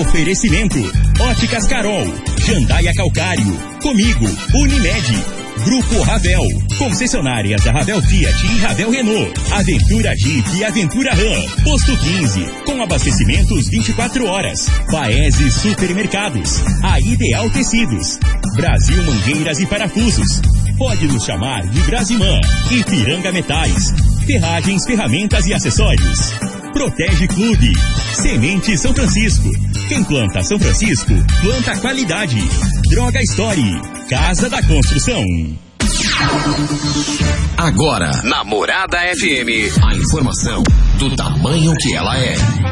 Oferecimento: Óticas Carol, Jandaia Calcário, Comigo, Unimed, Grupo Ravel, concessionárias da Ravel Fiat e Ravel Renault, Aventura Jeep e Aventura Ram, Posto 15, com abastecimentos 24 horas, Paese Supermercados, a Ideal Tecidos, Brasil Mangueiras e Parafusos, pode nos chamar de Brasimã, Ipiranga Metais, Ferragens, Ferramentas e Acessórios. Protege Clube. Semente São Francisco. Quem planta São Francisco, planta qualidade. Droga Story. Casa da Construção. Agora, Namorada FM, a informação do tamanho que ela é.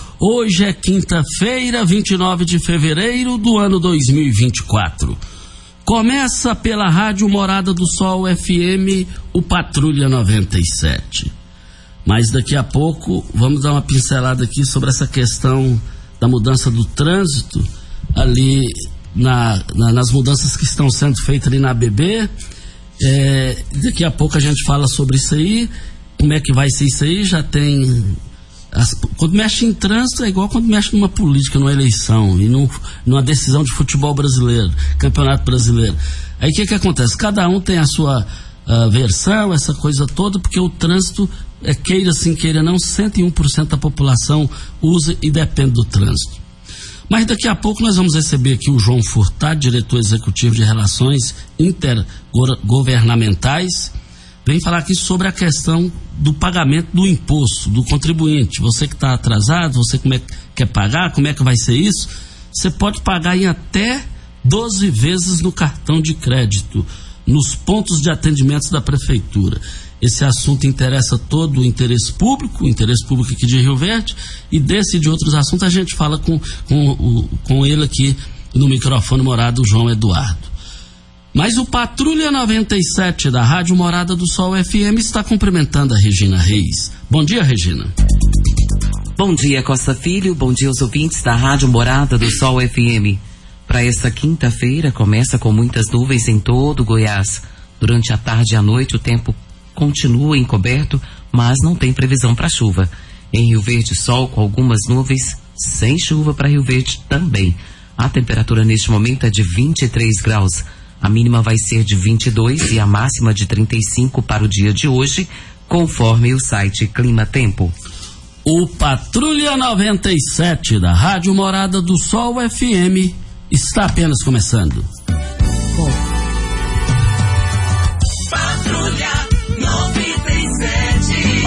Hoje é quinta-feira, 29 de fevereiro do ano 2024. Começa pela Rádio Morada do Sol FM, o Patrulha 97. Mas daqui a pouco vamos dar uma pincelada aqui sobre essa questão da mudança do trânsito ali na, na, nas mudanças que estão sendo feitas ali na BB é, daqui a pouco a gente fala sobre isso aí, como é que vai ser isso aí, já tem. As, quando mexe em trânsito é igual quando mexe numa política, numa eleição e num, numa decisão de futebol brasileiro, campeonato brasileiro. Aí o que, que acontece? Cada um tem a sua uh, versão, essa coisa toda, porque o trânsito, é, queira sim, queira não, 101% da população usa e depende do trânsito. Mas daqui a pouco nós vamos receber aqui o João Furtado, diretor executivo de Relações Intergovernamentais. Vem falar aqui sobre a questão do pagamento do imposto do contribuinte. Você que está atrasado, você como é que quer pagar, como é que vai ser isso? Você pode pagar em até 12 vezes no cartão de crédito, nos pontos de atendimento da prefeitura. Esse assunto interessa todo o interesse público, o interesse público aqui de Rio Verde, e desse e de outros assuntos a gente fala com, com, com ele aqui no microfone morado, João Eduardo. Mas o Patrulha 97 da Rádio Morada do Sol FM está cumprimentando a Regina Reis. Bom dia, Regina. Bom dia, Costa Filho. Bom dia aos ouvintes da Rádio Morada do Sol FM. Para esta quinta-feira, começa com muitas nuvens em todo Goiás. Durante a tarde e a noite, o tempo continua encoberto, mas não tem previsão para chuva. Em Rio Verde, sol com algumas nuvens, sem chuva para Rio Verde também. A temperatura neste momento é de 23 graus. A mínima vai ser de 22 e a máxima de 35 para o dia de hoje, conforme o site Clima Tempo. O Patrulha 97 da Rádio Morada do Sol FM está apenas começando. Bom.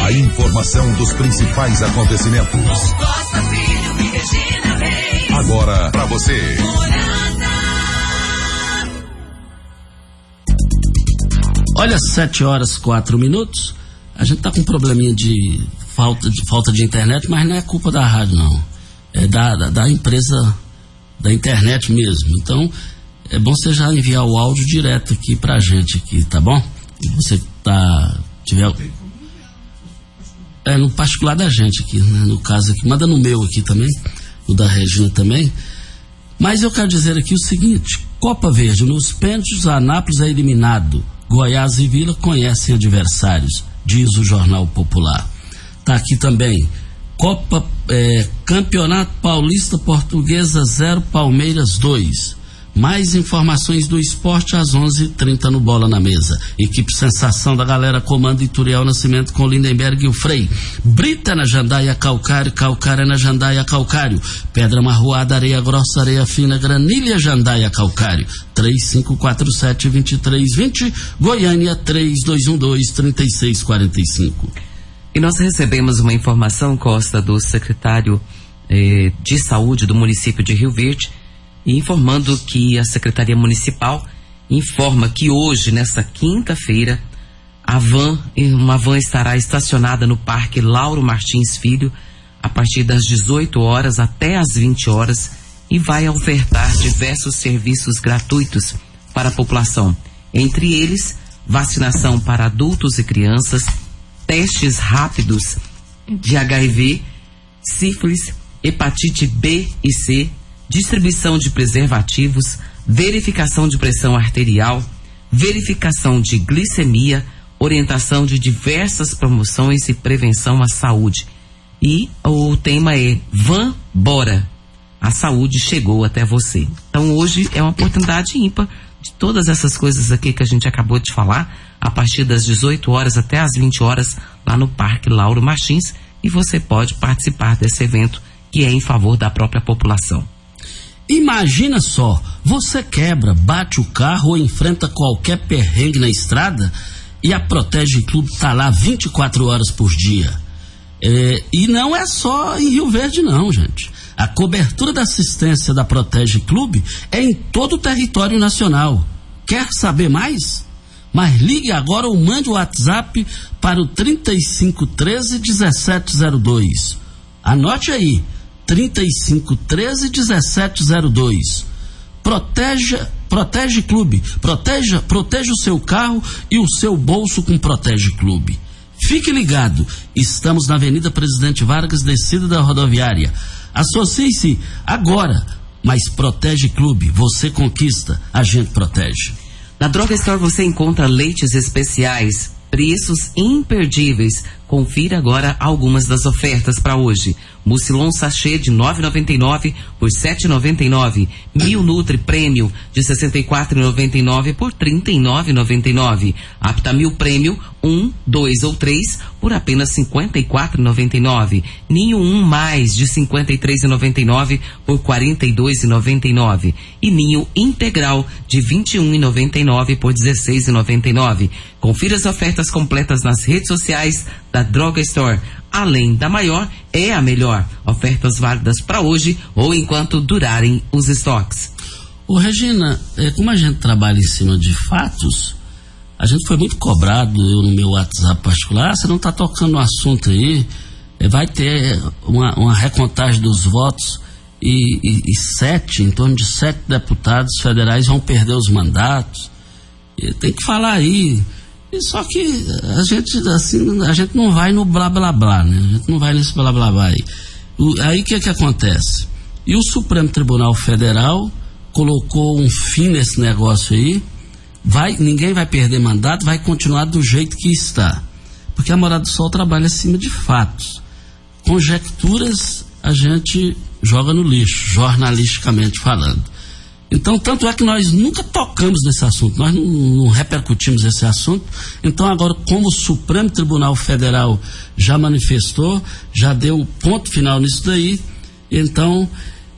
A informação dos principais acontecimentos. Costa Filho e Regina Reis. Agora para você. Olha, sete horas quatro minutos. A gente tá com um probleminha de falta de falta de internet, mas não é culpa da rádio não. É da, da, da empresa da internet mesmo. Então é bom você já enviar o áudio direto aqui pra gente aqui, tá bom? Você tá tiver é, no particular da gente aqui, né? no caso aqui. Manda no meu aqui também, no da Regina também. Mas eu quero dizer aqui o seguinte: Copa Verde, nos pênaltis, Anápolis é eliminado. Goiás e Vila conhecem adversários, diz o Jornal Popular. Está aqui também. Copa é, Campeonato Paulista Portuguesa 0, Palmeiras 2. Mais informações do esporte às 11:30 h 30 no Bola na Mesa. Equipe Sensação da galera comando Ituriel Nascimento com Lindenberg e o Frei. Brita na Jandaia Calcário, Calcária na Jandaia Calcário. Pedra Marroada, Areia Grossa, Areia Fina, Granilha Jandaia Calcário. 3547-2320, Goiânia 3212-3645. E nós recebemos uma informação, Costa, do secretário eh, de Saúde do município de Rio Verde informando que a Secretaria Municipal informa que hoje, nessa quinta-feira, a van, uma van estará estacionada no Parque Lauro Martins Filho a partir das 18 horas até as 20 horas e vai ofertar diversos serviços gratuitos para a população, entre eles vacinação para adultos e crianças, testes rápidos de HIV, sífilis, hepatite B e C, distribuição de preservativos, verificação de pressão arterial, verificação de glicemia, orientação de diversas promoções e prevenção à saúde. E o tema é Van Bora. A saúde chegou até você. Então hoje é uma oportunidade ímpar de todas essas coisas aqui que a gente acabou de falar, a partir das 18 horas até as 20 horas, lá no Parque Lauro Martins, e você pode participar desse evento que é em favor da própria população. Imagina só, você quebra, bate o carro ou enfrenta qualquer perrengue na estrada e a Protege Clube está lá 24 horas por dia. É, e não é só em Rio Verde, não, gente. A cobertura da assistência da Protege Clube é em todo o território nacional. Quer saber mais? Mas ligue agora ou mande o WhatsApp para o 3513 1702. Anote aí, 3513 1702. Proteja, Protege Clube. Proteja, proteja o seu carro e o seu bolso com Protege Clube. Fique ligado, estamos na Avenida Presidente Vargas, descida da rodoviária. Associe-se agora, mas Protege Clube, você conquista, a gente protege. Na Droga Store você encontra leites especiais, preços imperdíveis. Confira agora algumas das ofertas para hoje. Mucilon sachê de 9,99 por 7,99. Mil Nutri Prêmio de 64,99 por 39,99. Aptamil Prêmio 1, 2 ou 3 por apenas 54,99. Ninho 1 mais de 53,99 por 42,99 e Ninho Integral de 21,99 por 16,99. Confira as ofertas completas nas redes sociais da Droga Store. Além da maior, é a melhor. Ofertas válidas para hoje ou enquanto durarem os estoques. Ô Regina, é, como a gente trabalha em cima de fatos, a gente foi muito cobrado, eu no meu WhatsApp particular, ah, você não está tocando um assunto aí, é, vai ter uma, uma, recontagem dos votos e, e, e, sete, em torno de sete deputados federais vão perder os mandatos. E tem que falar aí. E só que a gente, assim, a gente não vai no blá blá blá, né? A gente não vai nesse blá blá blá aí. O, aí o que, que acontece? E o Supremo Tribunal Federal colocou um fim nesse negócio aí vai, ninguém vai perder mandato, vai continuar do jeito que está. Porque a Morada do Sol trabalha acima de fatos. Conjecturas a gente joga no lixo, jornalisticamente falando. Então, tanto é que nós nunca tocamos nesse assunto, nós não, não, repercutimos esse assunto. Então, agora, como o Supremo Tribunal Federal já manifestou, já deu ponto final nisso daí, então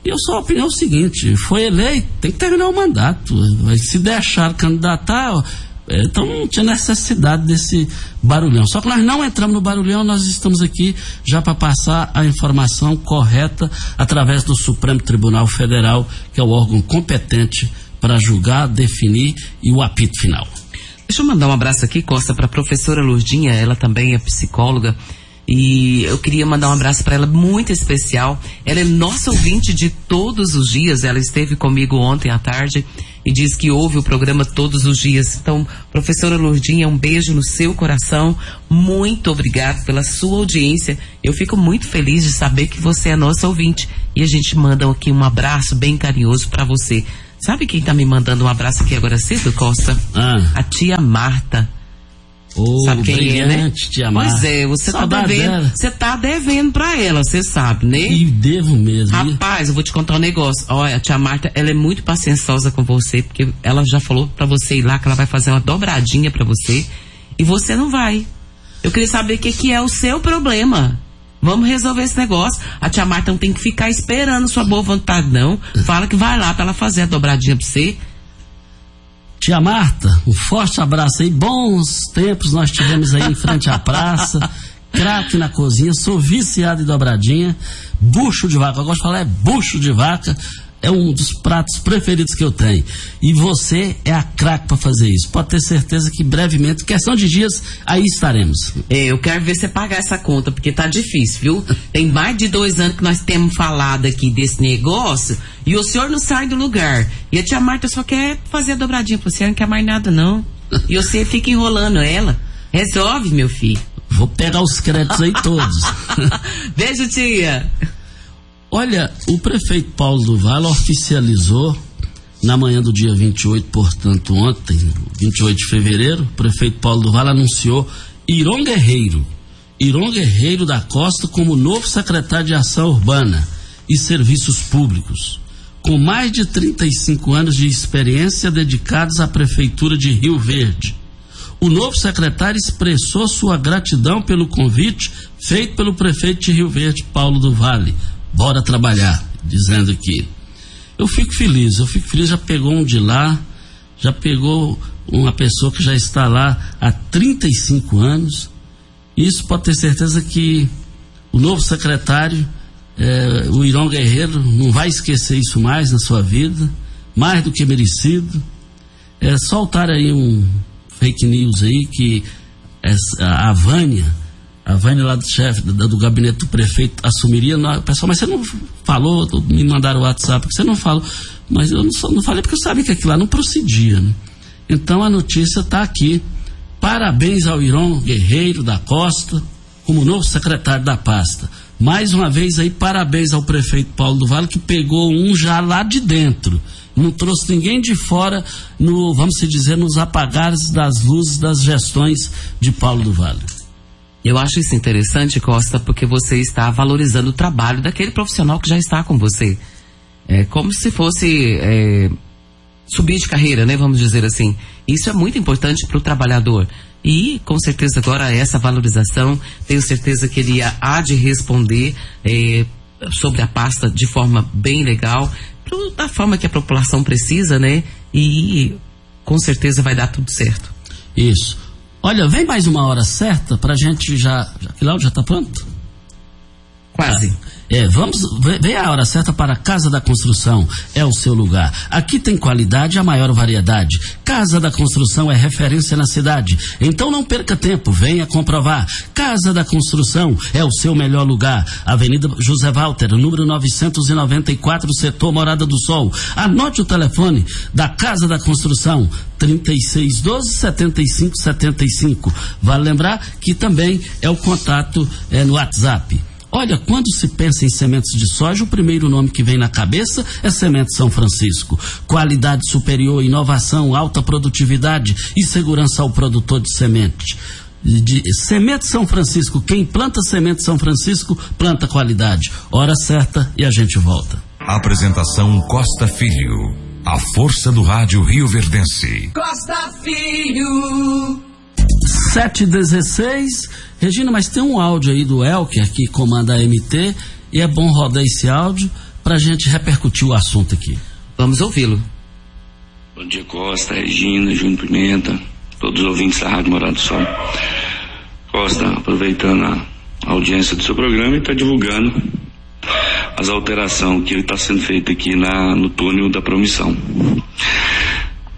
eu sou a opinião seguinte: foi eleito, tem que terminar o mandato. Se deixar candidatar, é, então não tinha necessidade desse barulhão. Só que nós não entramos no barulhão, nós estamos aqui já para passar a informação correta através do Supremo Tribunal Federal, que é o órgão competente para julgar, definir e o apito final. Deixa eu mandar um abraço aqui, Costa, para a professora Lourdinha, ela também é psicóloga e eu queria mandar um abraço para ela muito especial. Ela é nossa ouvinte de todos os dias. Ela esteve comigo ontem à tarde e diz que ouve o programa todos os dias. Então, professora Lourdinha, um beijo no seu coração. Muito obrigado pela sua audiência. Eu fico muito feliz de saber que você é nossa ouvinte. E a gente manda aqui um abraço bem carinhoso para você. Sabe quem está me mandando um abraço aqui agora cedo, Costa? Ah. A tia Marta. Oh, sabe quem é, né? Te amar. Pois é, você tá devendo. Você tá devendo pra ela, você sabe, né? E devo mesmo. Rapaz, eu vou te contar um negócio. Olha, a tia Marta, ela é muito pacienciosa com você, porque ela já falou pra você ir lá que ela vai fazer uma dobradinha pra você. E você não vai. Eu queria saber o que, que é o seu problema. Vamos resolver esse negócio. A tia Marta não tem que ficar esperando sua boa vontade, não. Fala que vai lá pra ela fazer a dobradinha pra você. Tia Marta, um forte abraço aí. Bons tempos nós tivemos aí em frente à praça. Craque na cozinha, sou viciado em dobradinha. Bucho de vaca, eu gosto de falar é bucho de vaca. É um dos pratos preferidos que eu tenho. E você é a craque para fazer isso. Pode ter certeza que brevemente, questão de dias, aí estaremos. É, eu quero ver você pagar essa conta, porque tá difícil, viu? Tem mais de dois anos que nós temos falado aqui desse negócio e o senhor não sai do lugar. E a tia Marta só quer fazer a dobradinha pra você, não quer mais nada, não. E você fica enrolando ela. Resolve, meu filho. Vou pegar os créditos aí todos. Beijo, tia. Olha, o prefeito Paulo do Vale oficializou na manhã do dia 28, portanto, ontem, 28 de fevereiro, o prefeito Paulo do Vale anunciou Iron Guerreiro, Iron Guerreiro da Costa como novo secretário de Ação Urbana e Serviços Públicos, com mais de 35 anos de experiência dedicados à prefeitura de Rio Verde. O novo secretário expressou sua gratidão pelo convite feito pelo prefeito de Rio Verde, Paulo do Vale, bora trabalhar, dizendo que eu fico feliz, eu fico feliz, já pegou um de lá, já pegou uma pessoa que já está lá há 35 anos. Isso pode ter certeza que o novo secretário, é, o Irão Guerreiro, não vai esquecer isso mais na sua vida, mais do que merecido. É, soltar aí um fake news aí que essa, a Vânia a Vânia lá do chefe do, do, gabinete do prefeito assumiria. Não, pessoal, mas você não falou, me mandaram o WhatsApp, você não falou. Mas eu não, não falei porque eu sabia que aquilo lá não procedia. Né? Então a notícia está aqui. Parabéns ao Irão Guerreiro da Costa, como novo secretário da pasta. Mais uma vez aí, parabéns ao prefeito Paulo do Vale, que pegou um já lá de dentro. Não trouxe ninguém de fora, no, vamos dizer, nos apagares das luzes das gestões de Paulo do Vale. Eu acho isso interessante, Costa, porque você está valorizando o trabalho daquele profissional que já está com você. É como se fosse é, subir de carreira, né? Vamos dizer assim. Isso é muito importante para o trabalhador. E, com certeza, agora essa valorização, tenho certeza que ele há de responder é, sobre a pasta de forma bem legal, da forma que a população precisa, né? E com certeza vai dar tudo certo. Isso. Olha, vem mais uma hora certa pra gente já. já Cláudio, já tá pronto? Quase. É, vamos, vem a hora certa para a Casa da Construção, é o seu lugar. Aqui tem qualidade e a maior variedade. Casa da Construção é referência na cidade. Então não perca tempo, venha comprovar. Casa da Construção é o seu melhor lugar. Avenida José Walter, número 994, setor Morada do Sol. Anote o telefone da Casa da Construção, 3612 7575. Vale lembrar que também é o contato é, no WhatsApp. Olha, quando se pensa em sementes de soja, o primeiro nome que vem na cabeça é Semente São Francisco. Qualidade superior, inovação, alta produtividade e segurança ao produtor de semente. De Semente São Francisco, quem planta Semente São Francisco, planta qualidade. Hora certa e a gente volta. Apresentação Costa Filho. A força do rádio Rio Verdense. Costa Filho. 716. Regina, mas tem um áudio aí do Elker que comanda a MT e é bom rodar esse áudio para a gente repercutir o assunto aqui. Vamos ouvi-lo. Bom dia, Costa, Regina, Júnior Pimenta, todos os ouvintes da Rádio Morado do Sol. Costa, aproveitando a audiência do seu programa e está divulgando as alterações que está sendo feita aqui na, no túnel da promissão.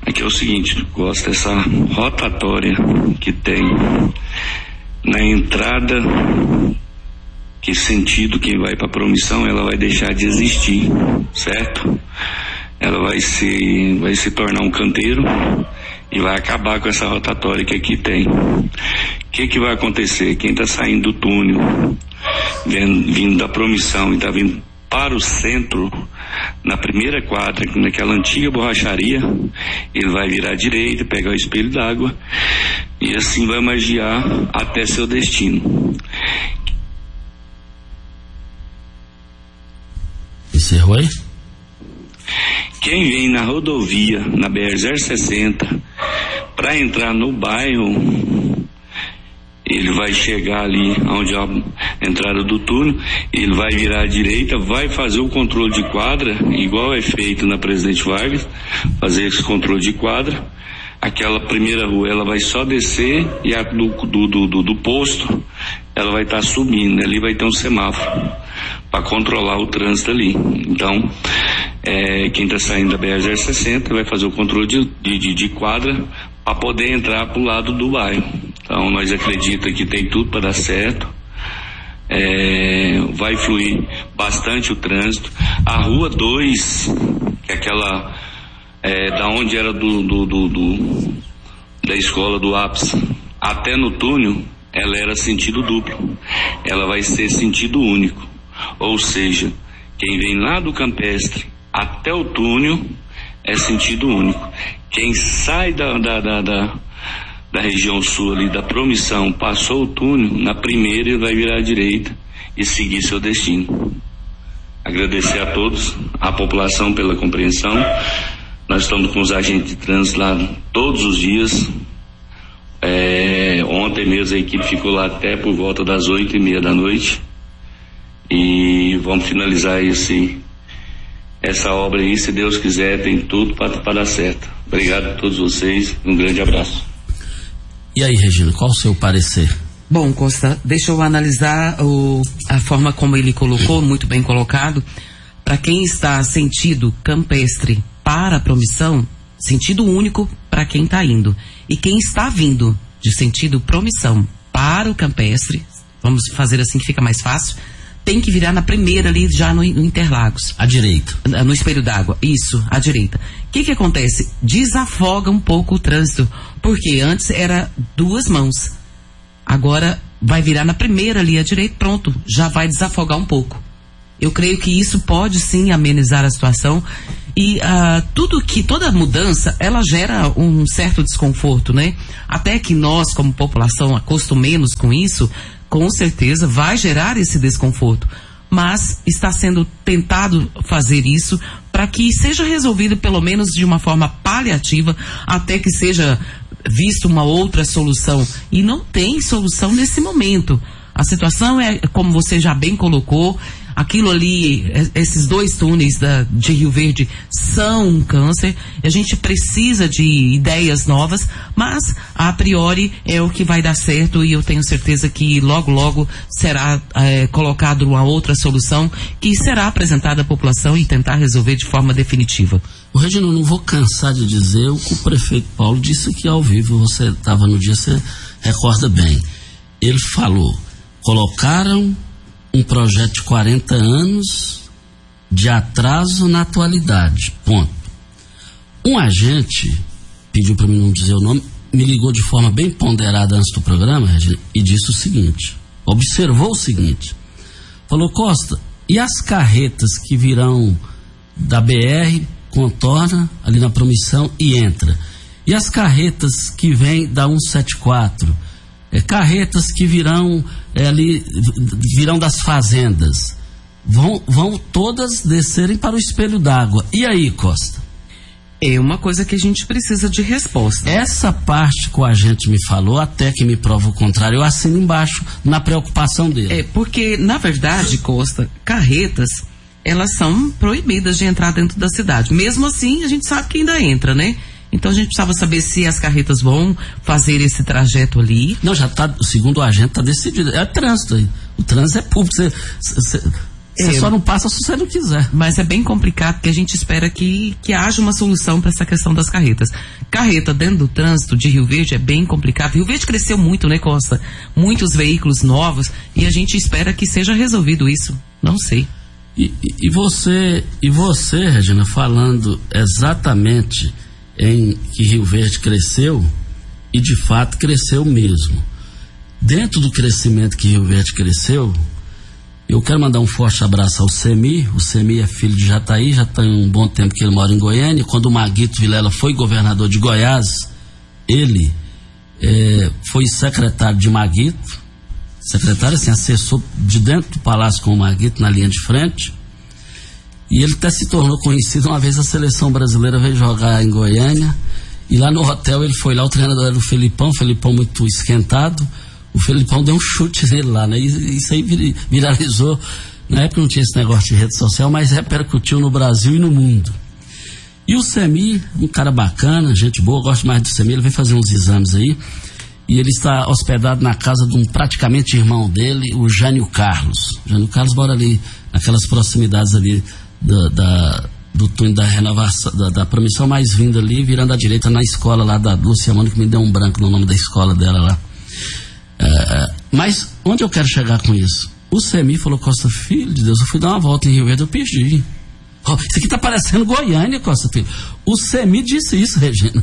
Aqui é o seguinte, Costa, essa rotatória que tem na entrada, que sentido quem vai para promissão, ela vai deixar de existir, certo? Ela vai se, vai se tornar um canteiro e vai acabar com essa rotatória que aqui tem. O que, que vai acontecer? Quem está saindo do túnel, vindo, vindo da promissão e está vindo para o centro, na primeira quadra, naquela antiga borracharia, ele vai virar à direita, pegar o espelho d'água e assim vai magiar até seu destino. Encerrou aí? Quem vem na rodovia, na BR-060, para entrar no bairro ele vai chegar ali onde a entrada do túnel, ele vai virar à direita, vai fazer o controle de quadra, igual é feito na Presidente Vargas, fazer esse controle de quadra. Aquela primeira rua ela vai só descer e a do, do, do, do posto ela vai estar tá subindo, ali vai ter um semáforo para controlar o trânsito ali. Então, é, quem está saindo da BR-060 vai fazer o controle de, de, de quadra para poder entrar para o lado do bairro. Então nós acreditamos que tem tudo para dar certo. É, vai fluir bastante o trânsito. A rua 2, que é aquela é, da onde era do, do, do, do, da escola do ápice até no túnel, ela era sentido duplo. Ela vai ser sentido único. Ou seja, quem vem lá do campestre até o túnel é sentido único. Quem sai da, da, da, da, da região sul ali, da promissão, passou o túnel, na primeira ele vai virar à direita e seguir seu destino. Agradecer a todos, a população pela compreensão. Nós estamos com os agentes de trânsito lá todos os dias. É, ontem mesmo a equipe ficou lá até por volta das oito e meia da noite. E vamos finalizar esse, essa obra aí, se Deus quiser, tem tudo para dar certo. Obrigado a todos vocês, um grande abraço. E aí, Regina, qual o seu parecer? Bom, Costa, deixa eu analisar o, a forma como ele colocou, muito bem colocado. Para quem está sentido campestre para a promissão, sentido único para quem está indo. E quem está vindo de sentido promissão para o campestre, vamos fazer assim que fica mais fácil, tem que virar na primeira ali, já no, no Interlagos. À direita. No espelho d'água. Isso, à direita. O que que acontece? Desafoga um pouco o trânsito. Porque antes era duas mãos. Agora vai virar na primeira ali à direita, pronto. Já vai desafogar um pouco. Eu creio que isso pode sim amenizar a situação. E uh, tudo que, toda mudança, ela gera um certo desconforto, né? Até que nós, como população, acostumemos com isso, com certeza vai gerar esse desconforto. Mas está sendo tentado fazer isso para que seja resolvido pelo menos de uma forma paliativa, até que seja visto uma outra solução. E não tem solução nesse momento. A situação é, como você já bem colocou, aquilo ali, esses dois túneis da, de Rio Verde são um câncer. A gente precisa de ideias novas, mas a priori é o que vai dar certo e eu tenho certeza que logo, logo será é, colocado uma outra solução que será apresentada à população e tentar resolver de forma definitiva. O Regino, não vou cansar de dizer o que o prefeito Paulo disse aqui ao vivo. Você estava no dia, você recorda bem. Ele falou: colocaram um projeto de 40 anos de atraso na atualidade. Ponto. Um agente pediu para mim não dizer o nome, me ligou de forma bem ponderada antes do programa, Regina, e disse o seguinte: observou o seguinte. Falou, Costa, e as carretas que virão da BR, contorna ali na promissão e entra? E as carretas que vêm da 174? É, carretas que virão é, ali, virão das fazendas. Vão, vão todas descerem para o espelho d'água. E aí, Costa? É uma coisa que a gente precisa de resposta. Essa parte que o agente me falou, até que me prova o contrário, eu assino embaixo na preocupação dele. É, porque, na verdade, Costa, carretas, elas são proibidas de entrar dentro da cidade. Mesmo assim, a gente sabe que ainda entra, né? Então a gente precisava saber se as carretas vão fazer esse trajeto ali. Não, já está, segundo o agente, está decidido. É trânsito aí. O trânsito é público. Você, você, você é, só não passa se você não quiser. Mas é bem complicado porque a gente espera que, que haja uma solução para essa questão das carretas. Carreta dentro do trânsito de Rio Verde é bem complicado. Rio Verde cresceu muito, né, Costa? Muitos veículos novos e a gente espera que seja resolvido isso. Não sei. E, e você, e você, Regina, falando exatamente em que Rio Verde cresceu e de fato cresceu mesmo. Dentro do crescimento que Rio Verde cresceu, eu quero mandar um forte abraço ao Semi. O Semi é filho de Jataí, já tem um bom tempo que ele mora em Goiânia. Quando o Maguito Vilela foi governador de Goiás, ele é, foi secretário de Maguito, secretário, assim, assessor de dentro do palácio com o Maguito na linha de frente. E ele até se tornou conhecido uma vez a seleção brasileira veio jogar em Goiânia. E lá no hotel ele foi lá, o treinador era o Felipão, o Felipão muito esquentado. O Felipão deu um chute nele lá, né? E isso aí viralizou. Na época não tinha esse negócio de rede social, mas repercutiu no Brasil e no mundo. E o Semi, um cara bacana, gente boa, gosto mais do Semi, ele veio fazer uns exames aí. E ele está hospedado na casa de um praticamente irmão dele, o Jânio Carlos. O Jânio Carlos mora ali, naquelas proximidades ali da, da, do túnel da renovação, da, da promissão mais vinda ali, virando à direita na escola lá da Lúcia Mano, que me deu um branco no nome da escola dela lá. É, mas onde eu quero chegar com isso? O Semi falou, Costa Filho de Deus, eu fui dar uma volta em Rio Verde, eu pedi. Oh, isso aqui tá parecendo Goiânia, Costa Filho. O Semi disse isso, Regina.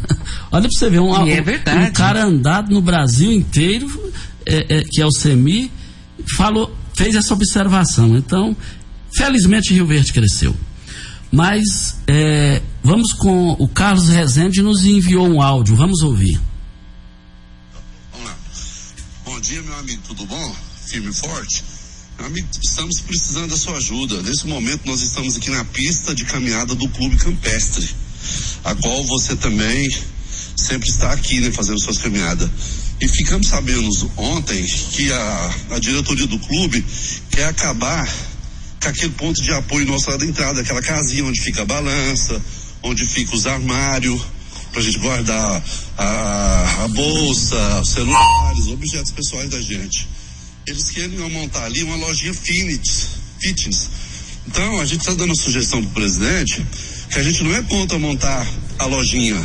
Olha pra você ver, um, é um, um cara andado no Brasil inteiro, é, é, que é o Semi, falou, fez essa observação. Então, felizmente Rio Verde cresceu. Mas é, vamos com o Carlos Rezende nos enviou um áudio, vamos ouvir. Vamos lá. Bom dia, meu amigo, tudo bom? Firme e forte? Meu amigo, estamos precisando da sua ajuda. Nesse momento, nós estamos aqui na pista de caminhada do Clube Campestre, a qual você também sempre está aqui, né, fazendo suas caminhadas. E ficamos sabendo ontem que a, a diretoria do clube quer acabar com aquele ponto de apoio nosso lá da entrada, aquela casinha onde fica a balança, onde fica os armários, para a gente guardar a, a bolsa, celulares, objetos pessoais da gente. Eles querem montar ali uma lojinha fitness. fitness. Então, a gente está dando a sugestão do presidente que a gente não é contra montar a lojinha,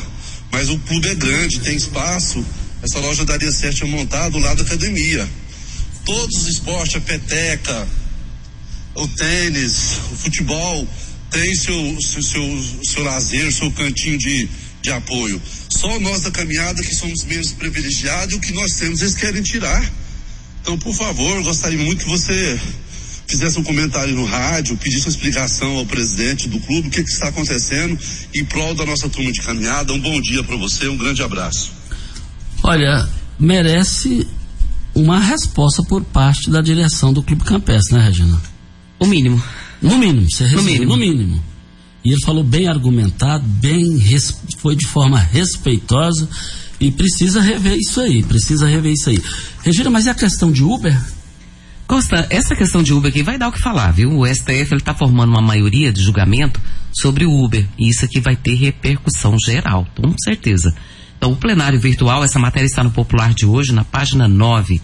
mas o clube é grande, tem espaço. Essa loja daria certo em montar do lado da academia. Todos os esportes, a peteca, o tênis, o futebol, tem seu, seu, seu, seu lazer, seu cantinho de, de apoio. Só nós da caminhada que somos menos privilegiados e o que nós temos eles querem tirar. Então, por favor, gostaria muito que você fizesse um comentário no rádio, pedisse uma explicação ao presidente do clube, o que, que está acontecendo em prol da nossa turma de caminhada. Um bom dia para você, um grande abraço. Olha, merece uma resposta por parte da direção do Clube Campestre, né, Regina? O mínimo. No mínimo, você no mínimo. No mínimo. E ele falou bem argumentado, bem foi de forma respeitosa e precisa rever isso aí, precisa rever isso aí. Regina, mas e a questão de Uber? Costa, essa questão de Uber aqui vai dar o que falar, viu? O STF está formando uma maioria de julgamento sobre o Uber e isso aqui vai ter repercussão geral, com certeza. Então, o plenário virtual, essa matéria está no Popular de hoje, na página 9.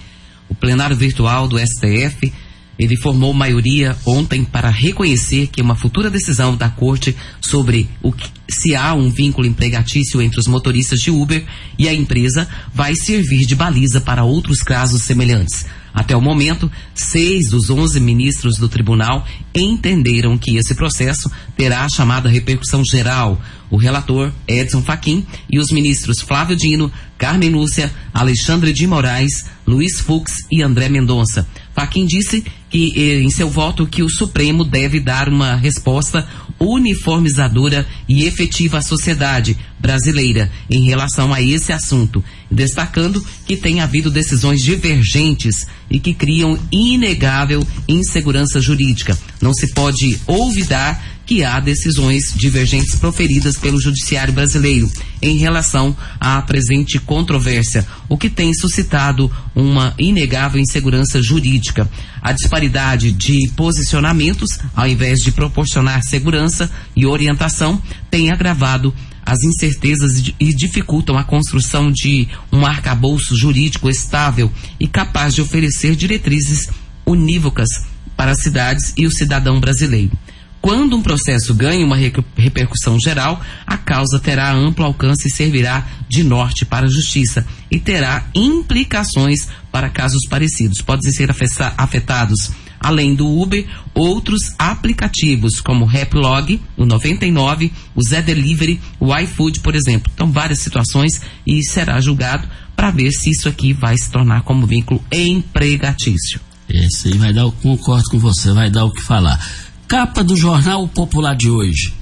O plenário virtual do STF ele formou maioria ontem para reconhecer que uma futura decisão da corte sobre que, se há um vínculo empregatício entre os motoristas de Uber e a empresa vai servir de baliza para outros casos semelhantes. Até o momento, seis dos onze ministros do tribunal entenderam que esse processo terá a chamada repercussão geral. O relator Edson Fachin e os ministros Flávio Dino, Carmen Lúcia, Alexandre de Moraes, Luiz Fux e André Mendonça. Fachin disse que, eh, em seu voto, que o Supremo deve dar uma resposta uniformizadora e efetiva à sociedade brasileira em relação a esse assunto, destacando que tem havido decisões divergentes e que criam inegável insegurança jurídica. Não se pode olvidar que há decisões divergentes proferidas pelo Judiciário brasileiro em relação à presente controvérsia, o que tem suscitado uma inegável insegurança jurídica. A disparidade de posicionamentos, ao invés de proporcionar segurança e orientação, tem agravado as incertezas e dificultam a construção de um arcabouço jurídico estável e capaz de oferecer diretrizes unívocas para as cidades e o cidadão brasileiro. Quando um processo ganha uma repercussão geral, a causa terá amplo alcance e servirá de norte para a justiça e terá implicações para casos parecidos. Podem ser afetados, além do Uber, outros aplicativos como o Raplog, o 99, o Zé Delivery, o iFood, por exemplo. Então, várias situações e será julgado para ver se isso aqui vai se tornar como vínculo empregatício. Esse aí vai dar, concordo com você, vai dar o que falar. Capa do Jornal Popular de hoje.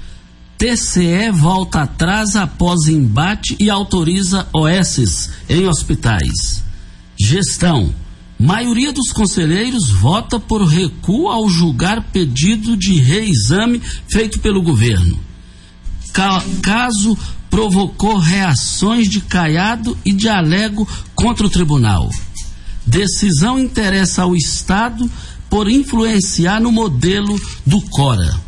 TCE volta atrás após embate e autoriza OSs em hospitais. Gestão. Maioria dos conselheiros vota por recuo ao julgar pedido de reexame feito pelo governo. Ca caso provocou reações de Caiado e de Alego contra o tribunal. Decisão interessa ao Estado por influenciar no modelo do Cora.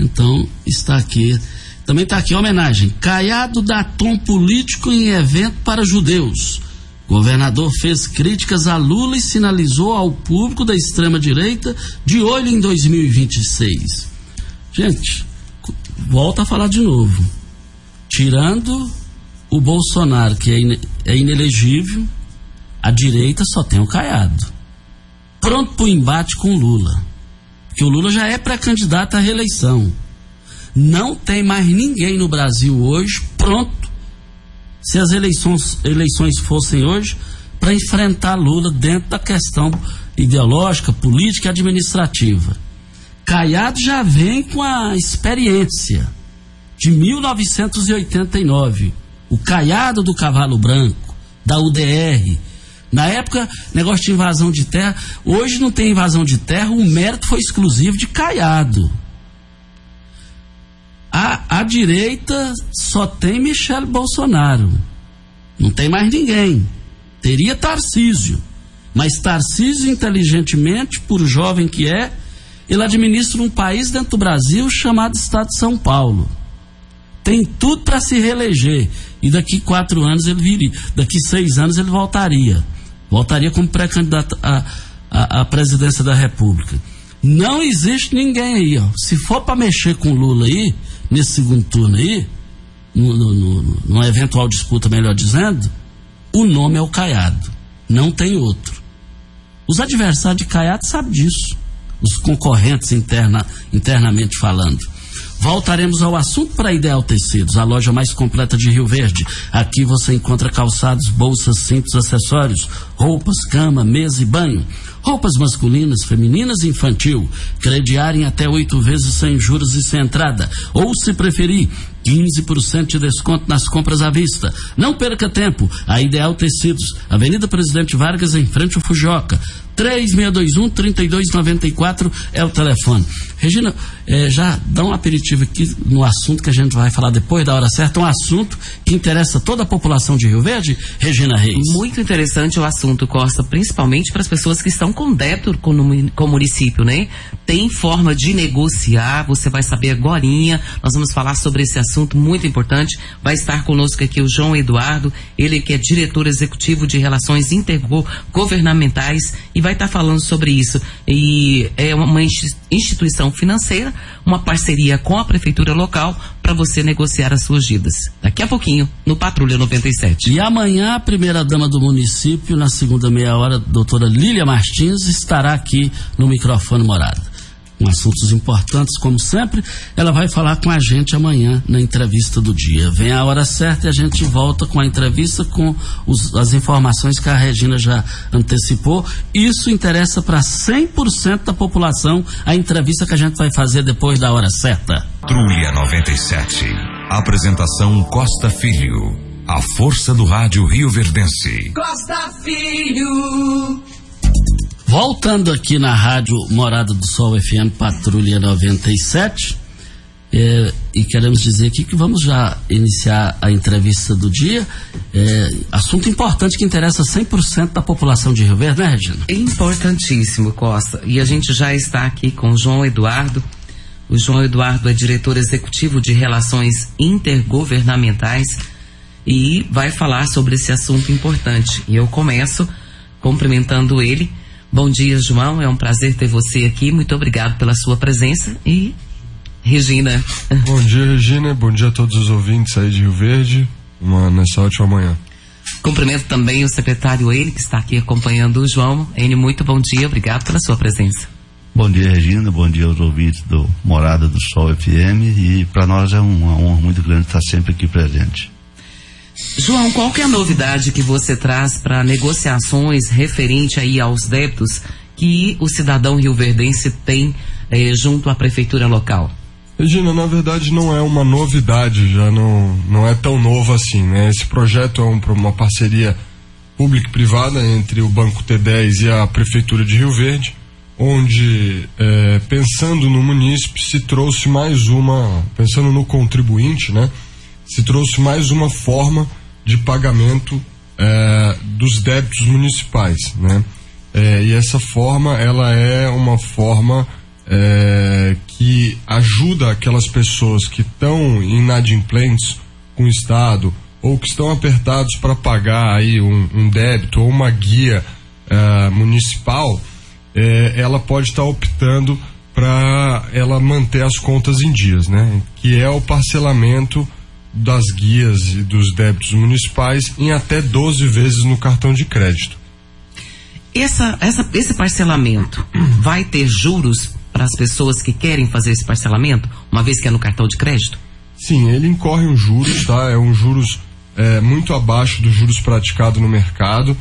Então, está aqui. Também está aqui a homenagem. Caiado dá tom político em evento para judeus. Governador fez críticas a Lula e sinalizou ao público da extrema-direita de olho em 2026. Gente, volto a falar de novo. Tirando o Bolsonaro, que é, in, é inelegível, a direita só tem o Caiado. Pronto para o embate com o Lula. Porque o Lula já é pré-candidato à reeleição. Não tem mais ninguém no Brasil hoje pronto, se as eleições, eleições fossem hoje, para enfrentar Lula dentro da questão ideológica, política e administrativa. Caiado já vem com a experiência de 1989, o Caiado do Cavalo Branco, da UDR. Na época, negócio de invasão de terra. Hoje não tem invasão de terra, o mérito foi exclusivo de Caiado. A, a direita só tem Michele Bolsonaro. Não tem mais ninguém. Teria Tarcísio. Mas Tarcísio, inteligentemente, por jovem que é, ele administra um país dentro do Brasil chamado Estado de São Paulo. Tem tudo para se reeleger. E daqui quatro anos ele viria. Daqui seis anos ele voltaria. Voltaria como pré-candidato à, à, à, presidência da República. Não existe ninguém aí, ó. Se for para mexer com Lula aí, nesse segundo turno aí, no, no, no, numa eventual disputa, melhor dizendo, o nome é o Caiado. Não tem outro. Os adversários de Caiado sabem disso. Os concorrentes interna, internamente falando. Voltaremos ao assunto para Ideal Tecidos, a loja mais completa de Rio Verde. Aqui você encontra calçados, bolsas, cintos, acessórios, roupas, cama, mesa e banho. Roupas masculinas, femininas e infantil. Crediarem até oito vezes sem juros e sem entrada. Ou, se preferir, 15% de desconto nas compras à vista. Não perca tempo. A Ideal Tecidos, Avenida Presidente Vargas, em frente ao Fujoca. 3621-3294 é o telefone. Regina, é, já dá um aperitivo aqui no assunto que a gente vai falar depois da hora certa, um assunto que interessa toda a população de Rio Verde, Regina Reis. Muito interessante o assunto, Costa, principalmente para as pessoas que estão com débito com, com o município, né? Tem forma de negociar, você vai saber agora. Nós vamos falar sobre esse assunto muito importante. Vai estar conosco aqui o João Eduardo, ele que é diretor executivo de Relações Intergovernamentais e vai vai estar tá falando sobre isso. E é uma instituição financeira, uma parceria com a prefeitura local para você negociar as suas dívidas. Daqui a pouquinho, no Patrulha 97. E amanhã, a primeira-dama do município, na segunda meia hora, doutora Lília Martins, estará aqui no microfone morada com assuntos importantes, como sempre. Ela vai falar com a gente amanhã na entrevista do dia. Vem a hora certa e a gente volta com a entrevista com os, as informações que a Regina já antecipou. Isso interessa para 100% da população, a entrevista que a gente vai fazer depois da hora certa. Trulha 97. Apresentação Costa Filho. A força do rádio Rio Verdense. Costa Filho. Voltando aqui na rádio Morada do Sol FM Patrulha 97, é, e queremos dizer aqui que vamos já iniciar a entrevista do dia. É, assunto importante que interessa 100% da população de Rio Verde, né, Regina? Importantíssimo, Costa. E a gente já está aqui com o João Eduardo. O João Eduardo é diretor executivo de Relações Intergovernamentais e vai falar sobre esse assunto importante. E eu começo cumprimentando ele Bom dia, João. É um prazer ter você aqui. Muito obrigado pela sua presença. E Regina. Bom dia, Regina. Bom dia a todos os ouvintes aí de Rio Verde. Uma, nessa ótima manhã. Cumprimento também o secretário ele que está aqui acompanhando o João. Ele, muito bom dia. Obrigado pela sua presença. Bom dia, Regina. Bom dia aos ouvintes do Morada do Sol FM. E para nós é uma honra muito grande estar sempre aqui presente. João, qual que é a novidade que você traz para negociações referente aí aos débitos que o cidadão rioverdense tem eh, junto à prefeitura local? Regina, na verdade não é uma novidade, já não, não é tão novo assim, né? Esse projeto é um, uma parceria público-privada entre o Banco T10 e a Prefeitura de Rio Verde, onde, eh, pensando no munícipe, se trouxe mais uma, pensando no contribuinte, né? Se trouxe mais uma forma de pagamento é, dos débitos municipais, né? É, e essa forma, ela é uma forma é, que ajuda aquelas pessoas que estão inadimplentes com o Estado ou que estão apertados para pagar aí um, um, débito ou uma guia municipal, ela pode estar tá optando para ela manter as contas em dias, né? Que é o parcelamento das guias e dos débitos municipais em até 12 vezes no cartão de crédito. Essa, essa, esse parcelamento vai ter juros para as pessoas que querem fazer esse parcelamento, uma vez que é no cartão de crédito? Sim, ele incorre um juros, tá? É um juros é, muito abaixo dos juros praticados no mercado.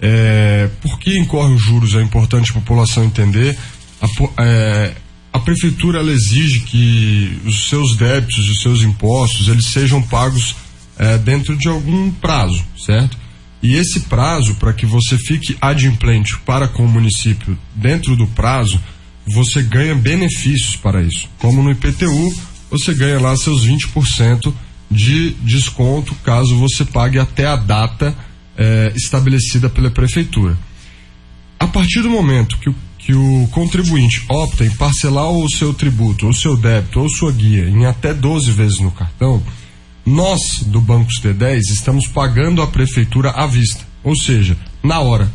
É, por que incorre os juros? É importante a população entender. A, é, a prefeitura ela exige que os seus débitos, os seus impostos, eles sejam pagos é, dentro de algum prazo, certo? E esse prazo, para que você fique adimplente para com o município dentro do prazo, você ganha benefícios para isso. Como no IPTU, você ganha lá seus 20% de desconto caso você pague até a data é, estabelecida pela prefeitura. A partir do momento que o, que o contribuinte opta em parcelar o seu tributo, ou seu débito, ou sua guia em até 12 vezes no cartão, nós do Banco T10 estamos pagando a prefeitura à vista, ou seja, na hora.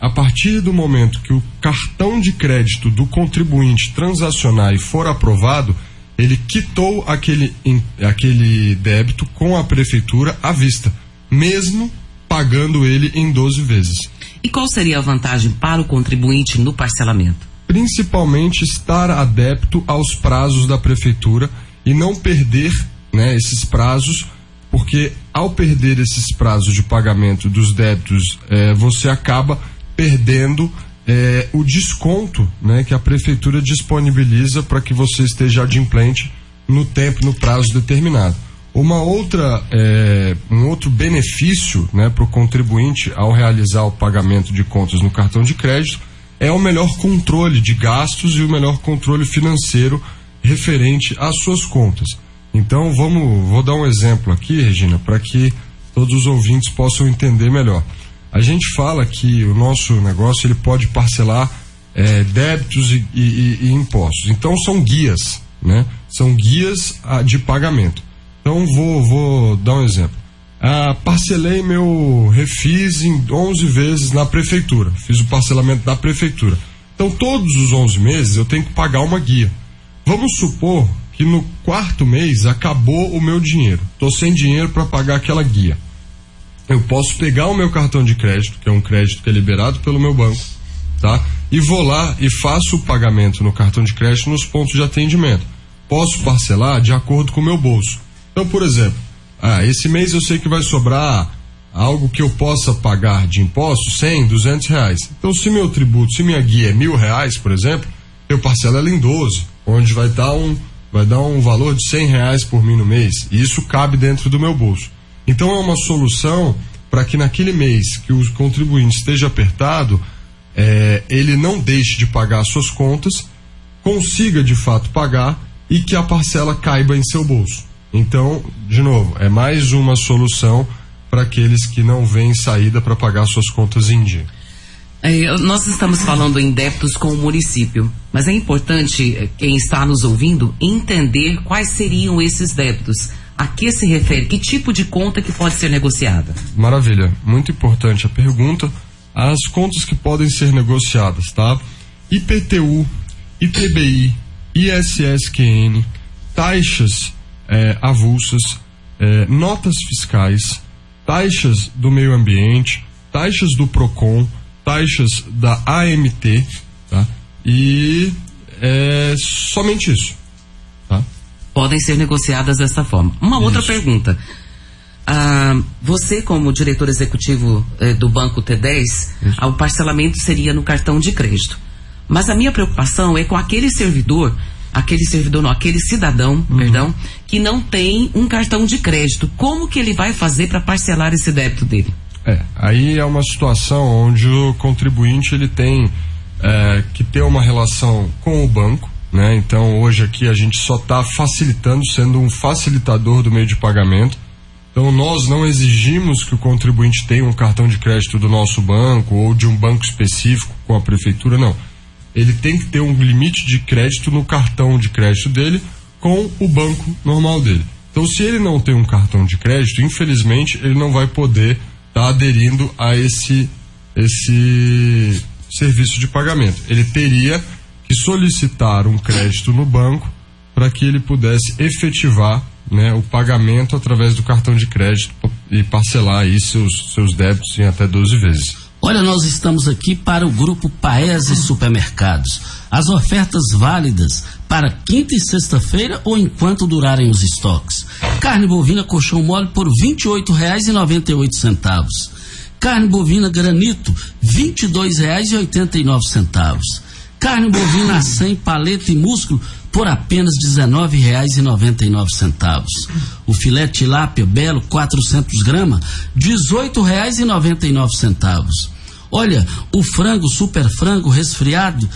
A partir do momento que o cartão de crédito do contribuinte transacionar e for aprovado, ele quitou aquele, aquele débito com a prefeitura à vista, mesmo pagando ele em 12 vezes. E qual seria a vantagem para o contribuinte no parcelamento? Principalmente estar adepto aos prazos da prefeitura e não perder né, esses prazos, porque ao perder esses prazos de pagamento dos débitos, eh, você acaba perdendo eh, o desconto né, que a prefeitura disponibiliza para que você esteja adimplente no tempo, no prazo determinado. Uma outra, é, um outro benefício né, para o contribuinte ao realizar o pagamento de contas no cartão de crédito é o melhor controle de gastos e o melhor controle financeiro referente às suas contas. Então vamos, vou dar um exemplo aqui, Regina, para que todos os ouvintes possam entender melhor. A gente fala que o nosso negócio ele pode parcelar é, débitos e, e, e, impostos. Então são guias, né? São guias ah, de pagamento. Então vou, vou dar um exemplo. Ah, parcelei meu refis em 11 vezes na prefeitura. Fiz o parcelamento da prefeitura. Então todos os 11 meses eu tenho que pagar uma guia. Vamos supor que no quarto mês acabou o meu dinheiro. Estou sem dinheiro para pagar aquela guia. Eu posso pegar o meu cartão de crédito, que é um crédito que é liberado pelo meu banco, tá? E vou lá e faço o pagamento no cartão de crédito nos pontos de atendimento. Posso parcelar de acordo com o meu bolso. Então, por exemplo, ah, esse mês eu sei que vai sobrar algo que eu possa pagar de imposto, 100, 200 reais. Então, se meu tributo, se minha guia é mil reais, por exemplo, eu parcelo ela em 12, onde vai dar um, vai dar um valor de 100 reais por mim no mês. E isso cabe dentro do meu bolso. Então, é uma solução para que naquele mês que o contribuinte esteja apertado, é, ele não deixe de pagar as suas contas, consiga de fato pagar e que a parcela caiba em seu bolso. Então, de novo, é mais uma solução para aqueles que não veem saída para pagar suas contas em dia. É, nós estamos falando em débitos com o município, mas é importante é, quem está nos ouvindo entender quais seriam esses débitos. A que se refere? Que tipo de conta que pode ser negociada? Maravilha, muito importante a pergunta. As contas que podem ser negociadas, tá? IPTU, ITBI, ISSQN, taxas é, avulsas, é, notas fiscais, taxas do meio ambiente, taxas do PROCON, taxas da AMT, tá? E é somente isso. Tá? Podem ser negociadas dessa forma. Uma isso. outra pergunta. Ah, você, como diretor executivo eh, do Banco T10, o parcelamento seria no cartão de crédito. Mas a minha preocupação é com aquele servidor aquele servidor, não, aquele cidadão, uhum. perdão, que não tem um cartão de crédito. Como que ele vai fazer para parcelar esse débito dele? É, aí é uma situação onde o contribuinte ele tem é, que ter uma relação com o banco, né? Então hoje aqui a gente só está facilitando, sendo um facilitador do meio de pagamento. Então nós não exigimos que o contribuinte tenha um cartão de crédito do nosso banco ou de um banco específico com a prefeitura, não ele tem que ter um limite de crédito no cartão de crédito dele com o banco normal dele. Então, se ele não tem um cartão de crédito, infelizmente ele não vai poder estar tá aderindo a esse, esse serviço de pagamento. Ele teria que solicitaram um crédito no banco para que ele pudesse efetivar né, o pagamento através do cartão de crédito e parcelar aí seus, seus débitos em até 12 vezes. Olha, nós estamos aqui para o grupo Paese Supermercados. As ofertas válidas para quinta e sexta-feira ou enquanto durarem os estoques. Carne bovina colchão mole por R$ 28,98. Carne bovina granito R$ 22,89. Carne bovina 100 paleta e músculo por apenas R$ 19,99. O filé tilápia belo 400 gramas, R$ 18,99. Olha, o frango super frango resfriado, R$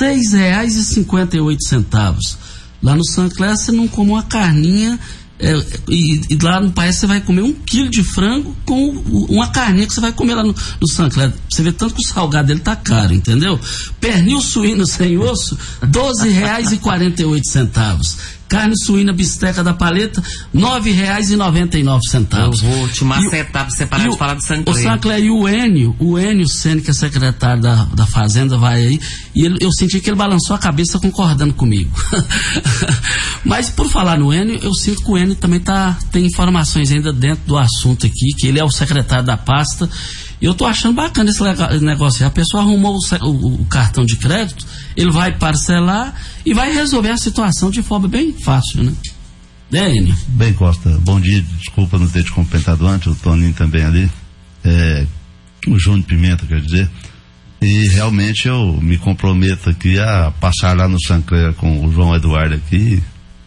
6,58. Lá no Sancler você não come uma carninha é, e, e, lá no país você vai comer um quilo de frango com uma carninha que você vai comer lá no, no Sancler. Você vê tanto que o salgado dele tá caro, entendeu? Pernil suíno sem osso, R$ 12,48. Carne suína bisteca da paleta, nove reais e noventa e nove centavos. Eu vou te macetar pra você parar de falar do Sancler. O Sancler e o Enio, o Enio Sene, que é secretário da, da Fazenda, vai aí, e ele, eu senti que ele balançou a cabeça concordando comigo. Mas por falar no Enio, eu sinto que o Enio também tá, tem informações ainda dentro do assunto aqui, que ele é o secretário da pasta, e eu tô achando bacana esse negócio. A pessoa arrumou o, o, o, cartão de crédito, ele vai parcelar e vai resolver a situação de forma bem fácil, né? Enio? Bem, Costa, bom dia. Desculpa não ter te cumprimentado antes, o Toninho também ali. É, o Júnior Pimenta, quer dizer. E realmente eu me comprometo aqui a passar lá no Sancler com o João Eduardo aqui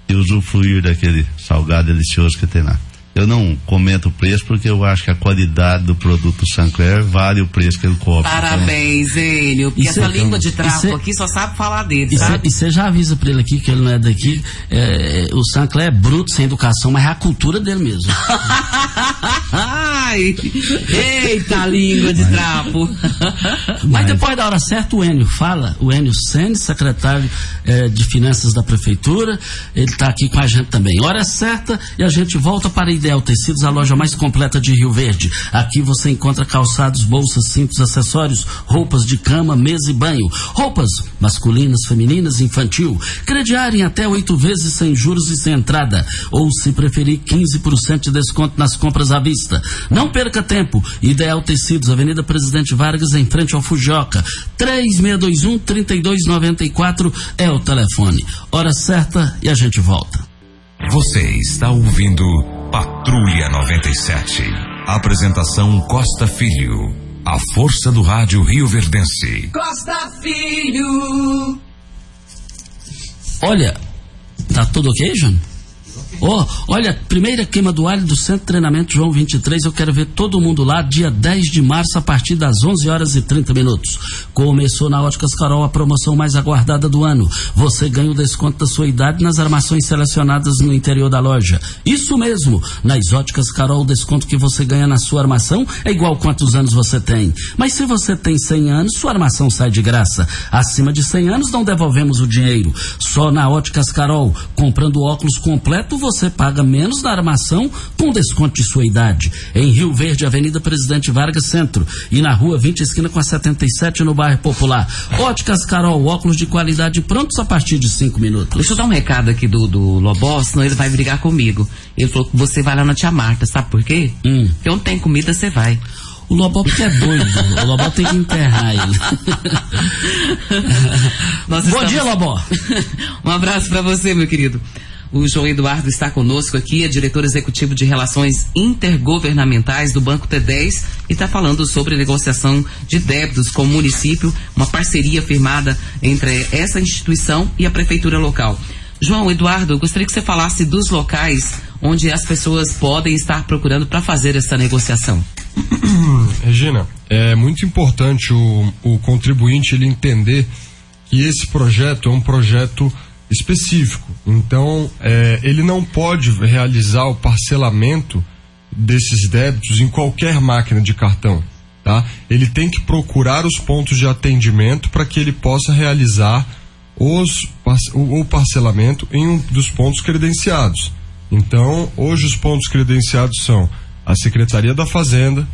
e usufruir daquele salgado delicioso que tem lá. Eu não comento o preço porque eu acho que a qualidade do produto Sancler vale o preço que ele cobra. Parabéns, então, Enio. Porque essa língua de trapo aqui só sabe falar dele, e sabe? E você já avisa pra ele aqui que ele não é daqui. É, o Sancler é bruto, sem educação, mas é a cultura dele mesmo. Ai, eita língua de trapo. mas, mas, depois da hora certa, o Enio fala, o Enio Sene, secretário é, de Finanças da Prefeitura, ele está aqui com a gente também. Hora certa e a gente volta para Ideal Tecidos, a loja mais completa de Rio Verde. Aqui você encontra calçados, bolsas, cintos, acessórios, roupas de cama, mesa e banho. Roupas masculinas, femininas, infantil. Crediário em até oito vezes sem juros e sem entrada. Ou, se preferir, 15% de desconto nas compras à vista. Não perca tempo. Ideal Tecidos, Avenida Presidente Vargas, em frente ao Fujoca. 3621-3294 é o telefone. Hora certa e a gente volta. Você está ouvindo Patrulha 97. Apresentação Costa Filho. A força do rádio Rio Verdense. Costa Filho. Olha, tá tudo ok, Júnior? Oh, olha, primeira queima do alho do Centro de Treinamento João 23. Eu quero ver todo mundo lá, dia 10 de março, a partir das 11 horas e 30 minutos. Começou na Óticas Carol a promoção mais aguardada do ano. Você ganha o desconto da sua idade nas armações selecionadas no interior da loja. Isso mesmo, nas Óticas Carol, o desconto que você ganha na sua armação é igual quantos anos você tem. Mas se você tem 100 anos, sua armação sai de graça. Acima de 100 anos, não devolvemos o dinheiro. Só na Óticas Carol, comprando óculos completo, você paga menos na armação com desconto de sua idade. Em Rio Verde, Avenida Presidente Vargas Centro e na Rua 20 esquina com a 77 no bairro Popular. Óticas Carol, óculos de qualidade prontos a partir de 5 minutos. Deixa eu dar um recado aqui do, do Lobó, senão ele vai brigar comigo. Ele falou que você vai lá na tia Marta, sabe por quê? Hum. Porque onde tem comida, você vai. O Lobó porque é doido. o Lobó tem que enterrar ele. Bom estamos... dia, Lobó. um abraço para você, meu querido. O João Eduardo está conosco aqui, é diretor executivo de Relações Intergovernamentais do Banco T10 e está falando sobre negociação de débitos com o município, uma parceria firmada entre essa instituição e a prefeitura local. João Eduardo, gostaria que você falasse dos locais onde as pessoas podem estar procurando para fazer essa negociação. Regina, é muito importante o, o contribuinte ele entender que esse projeto é um projeto específico. Então, é, ele não pode realizar o parcelamento desses débitos em qualquer máquina de cartão. Tá? Ele tem que procurar os pontos de atendimento para que ele possa realizar os, o, parcelamento em um dos pontos credenciados. Então, hoje os pontos credenciados são a Secretaria da Fazenda,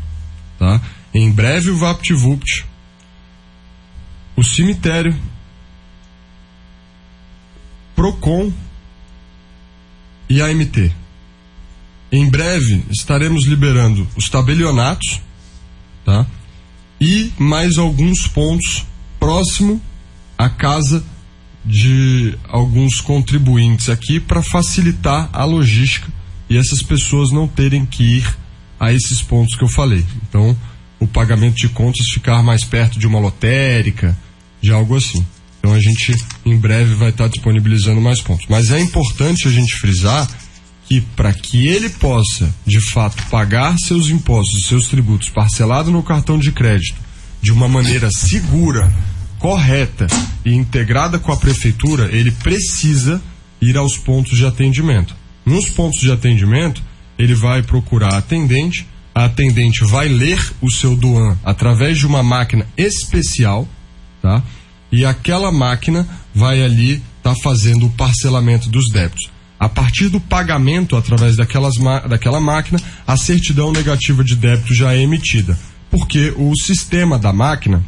tá? em breve o VaptVupt, o cemitério Procon e AMT. Em breve estaremos liberando os tabelionatos, tá? E mais alguns pontos próximo à casa de alguns contribuintes aqui para facilitar a logística e essas pessoas não terem que ir a esses pontos que eu falei. Então, o pagamento de contas ficar mais perto de uma lotérica, de algo assim. Então a gente em breve vai estar disponibilizando mais pontos. Mas é importante a gente frisar que para que ele possa, de fato, pagar seus impostos, seus tributos parcelado no cartão de crédito de uma maneira segura, correta e integrada com a prefeitura, ele precisa ir aos pontos de atendimento. Nos pontos de atendimento, ele vai procurar atendente, a atendente vai ler o seu DUAN através de uma máquina especial, tá? E aquela máquina vai ali estar tá fazendo o parcelamento dos débitos. A partir do pagamento através daquelas, daquela máquina, a certidão negativa de débito já é emitida, porque o sistema da máquina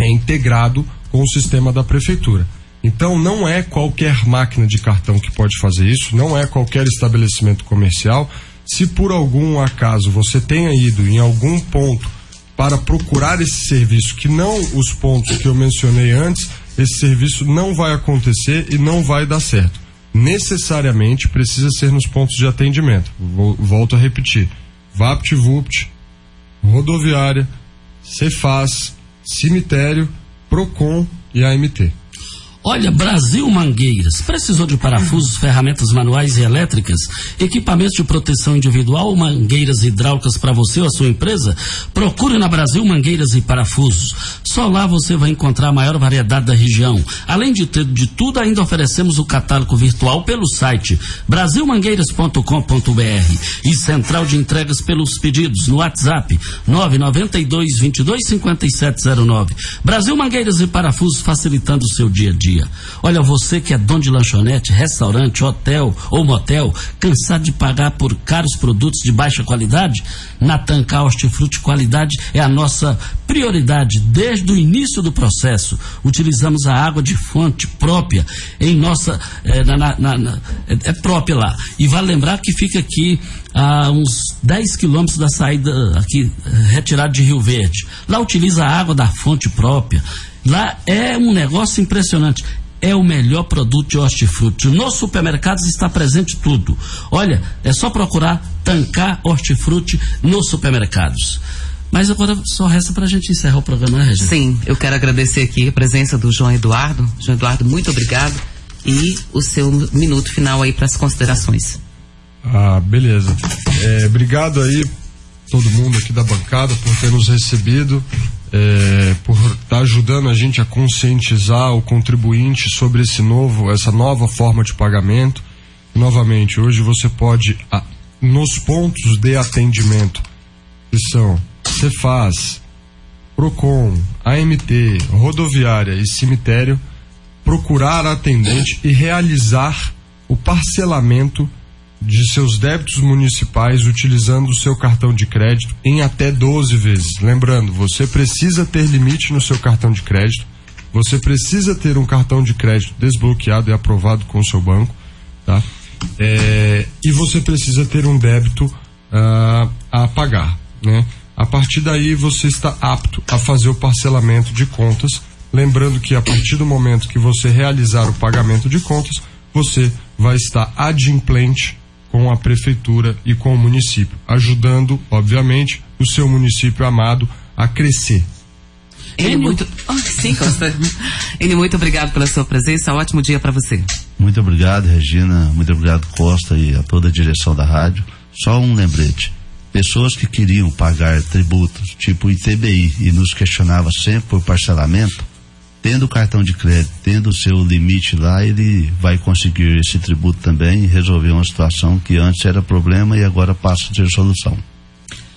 é integrado com o sistema da prefeitura. Então não é qualquer máquina de cartão que pode fazer isso, não é qualquer estabelecimento comercial. Se por algum acaso você tenha ido em algum ponto para procurar esse serviço, que não os pontos que eu mencionei antes, esse serviço não vai acontecer e não vai dar certo. Necessariamente precisa ser nos pontos de atendimento. Volto a repetir: VaptVupt, rodoviária, Cefaz, cemitério, Procon e AMT. Olha, Brasil Mangueiras. Precisou de parafusos, ferramentas manuais e elétricas, equipamentos de proteção individual ou mangueiras hidráulicas para você ou a sua empresa? Procure na Brasil Mangueiras e Parafusos. Só lá você vai encontrar a maior variedade da região. Além de ter de tudo, ainda oferecemos o catálogo virtual pelo site brasilmangueiras.com.br e central de entregas pelos pedidos no WhatsApp 992 22 5709. Brasil Mangueiras e Parafusos facilitando o seu dia a dia dia. Olha, você que é dono de lanchonete, restaurante, hotel ou motel, cansado de pagar por caros produtos de baixa qualidade? Na Tancar Hortifruti Qualidade é a nossa prioridade desde o início do processo. Utilizamos a água de fonte própria em nossa. É, na, na, na, é, própria lá. E vale lembrar que fica aqui a uns 10 quilômetros da saída aqui, retirado de Rio Verde. Lá utiliza a água da fonte própria. Lá é um negócio impressionante. É o melhor produto de hortifruti. Nos supermercados está presente tudo. Olha, é só procurar tancar hortifruti nos supermercados. Mas agora só resta para a gente encerrar o programa, né, Regina? Sim, eu quero agradecer aqui a presença do João Eduardo. João Eduardo, muito obrigado. E o seu minuto final aí para as considerações. Ah, beleza. É, obrigado aí todo mundo aqui da bancada por ter nos recebido é, por estar tá ajudando a gente a conscientizar o contribuinte sobre esse novo, essa nova forma de pagamento. Novamente, hoje você pode, nos pontos de atendimento, que são Cefaz, Procon, AMT, rodoviária e cemitério, procurar atendente e realizar o parcelamento de seus débitos municipais utilizando o seu cartão de crédito em até 12 vezes. Lembrando, você precisa ter limite no seu cartão de crédito, você precisa ter um cartão de crédito desbloqueado e aprovado com o seu banco, tá? É, e você precisa ter um débito uh, a pagar, né? A partir daí você está apto a fazer o parcelamento de contas. Lembrando que a partir do momento que você realizar o pagamento de contas, você vai estar adimplente com a prefeitura e com o município, ajudando, obviamente, o seu município amado a crescer. Ele muito, oh, sim, Costa. Ele muito obrigado pela sua presença. Ótimo dia para você. Muito obrigado, Regina. Muito obrigado, Costa e a toda a direção da rádio. Só um lembrete. Pessoas que queriam pagar tributos, tipo ITBI, e nos questionavam sempre por parcelamento, tendo o cartão de crédito, tendo o seu limite lá, ele vai conseguir esse tributo também e resolver uma situação que antes era problema e agora passa a ter solução.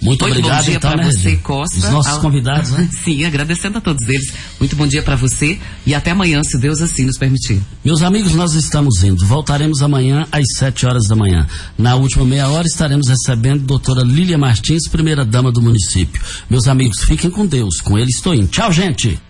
Muito, Muito obrigado, bom dia então, para né, você, Costa. Os nossos convidados, né? Sim, agradecendo a todos eles. Muito bom dia para você e até amanhã, se Deus assim nos permitir. Meus amigos, nós estamos indo. Voltaremos amanhã às 7 horas da manhã. Na última meia hora estaremos recebendo a doutora Lília Martins, primeira dama do município. Meus amigos, fiquem com Deus. Com ele estou indo. Tchau, gente!